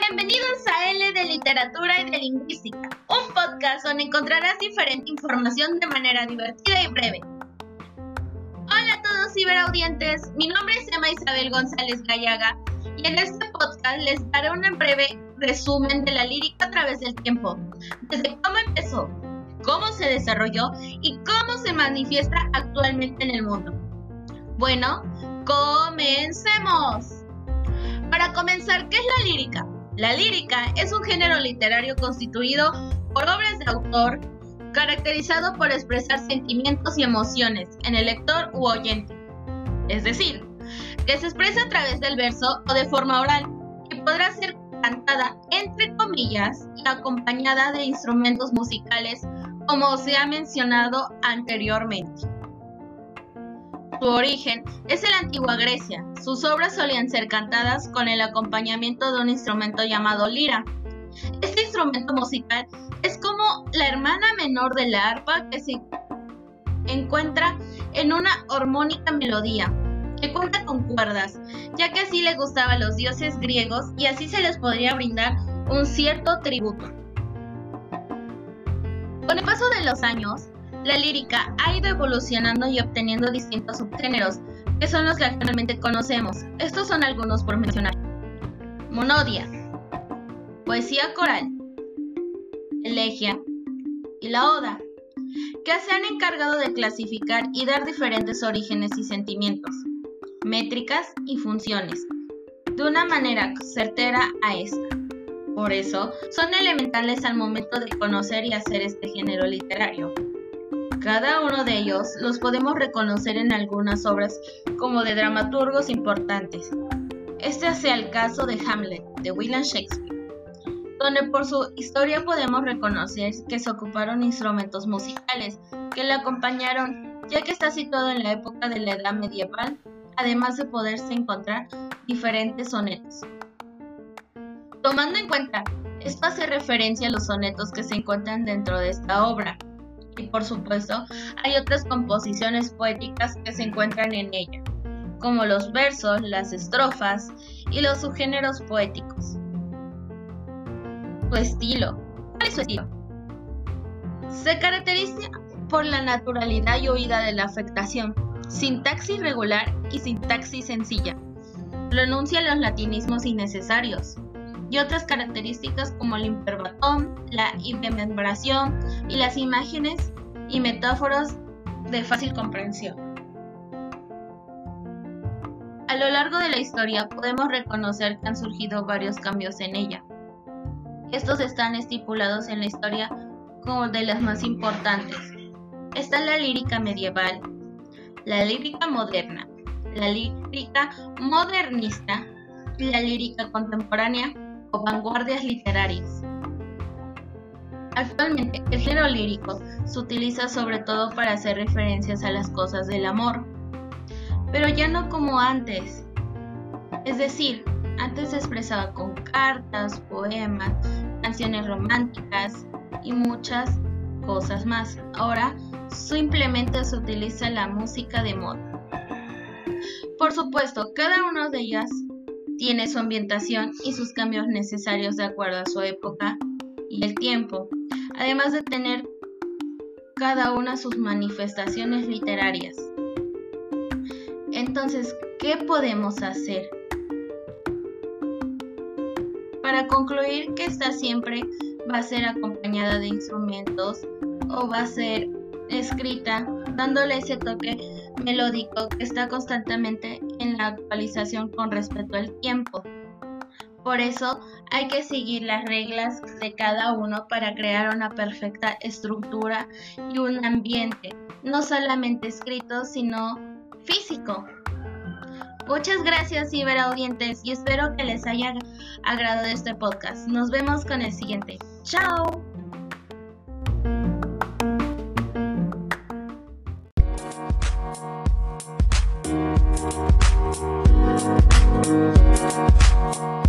Bienvenidos a L de Literatura y de Lingüística, un podcast donde encontrarás diferente información de manera divertida y breve. Hola a todos ciberaudientes, mi nombre es Emma Isabel González Gallaga y en este podcast les daré un breve resumen de la lírica a través del tiempo, desde cómo empezó, cómo se desarrolló y cómo se manifiesta actualmente en el mundo. Bueno, comencemos. Para comenzar, ¿qué es la lírica? La lírica es un género literario constituido por obras de autor caracterizado por expresar sentimientos y emociones en el lector u oyente. Es decir, que se expresa a través del verso o de forma oral y podrá ser cantada entre comillas y acompañada de instrumentos musicales como se ha mencionado anteriormente. Su origen es en la antigua Grecia. Sus obras solían ser cantadas con el acompañamiento de un instrumento llamado lira. Este instrumento musical es como la hermana menor de la arpa que se encuentra en una armónica melodía que cuenta con cuerdas, ya que así le gustaba a los dioses griegos y así se les podría brindar un cierto tributo. Con el paso de los años, la lírica ha ido evolucionando y obteniendo distintos subgéneros, que son los que actualmente conocemos. Estos son algunos por mencionar. Monodia, poesía coral, elegia y la oda, que se han encargado de clasificar y dar diferentes orígenes y sentimientos, métricas y funciones, de una manera certera a esta. Por eso, son elementales al momento de conocer y hacer este género literario. Cada uno de ellos los podemos reconocer en algunas obras como de dramaturgos importantes. Este sea el caso de Hamlet, de William Shakespeare, donde por su historia podemos reconocer que se ocuparon instrumentos musicales que le acompañaron, ya que está situado en la época de la Edad Medieval, además de poderse encontrar diferentes sonetos. Tomando en cuenta, esto hace referencia a los sonetos que se encuentran dentro de esta obra, y por supuesto hay otras composiciones poéticas que se encuentran en ella, como los versos, las estrofas y los subgéneros poéticos. Su estilo. ¿Cuál es su estilo? Se caracteriza por la naturalidad y oída de la afectación, sintaxis regular y sintaxis sencilla. Pronuncia los latinismos innecesarios, y otras características como el imperbatón, la hipermembración y las imágenes y metáforas de fácil comprensión. A lo largo de la historia podemos reconocer que han surgido varios cambios en ella. Estos están estipulados en la historia como de las más importantes. Está la lírica medieval, la lírica moderna, la lírica modernista, la lírica contemporánea o vanguardias literarias. Actualmente, el género lírico se utiliza sobre todo para hacer referencias a las cosas del amor, pero ya no como antes. Es decir, antes se expresaba con cartas, poemas, canciones románticas y muchas cosas más. Ahora simplemente se utiliza la música de moda. Por supuesto, cada una de ellas tiene su ambientación y sus cambios necesarios de acuerdo a su época y el tiempo, además de tener cada una sus manifestaciones literarias. Entonces, ¿qué podemos hacer? Para concluir que esta siempre va a ser acompañada de instrumentos o va a ser escrita dándole ese toque melódico que está constantemente la actualización con respecto al tiempo. Por eso hay que seguir las reglas de cada uno para crear una perfecta estructura y un ambiente, no solamente escrito, sino físico. Muchas gracias ciberaudientes y espero que les haya agradado este podcast. Nos vemos con el siguiente. ¡Chao! Thank you.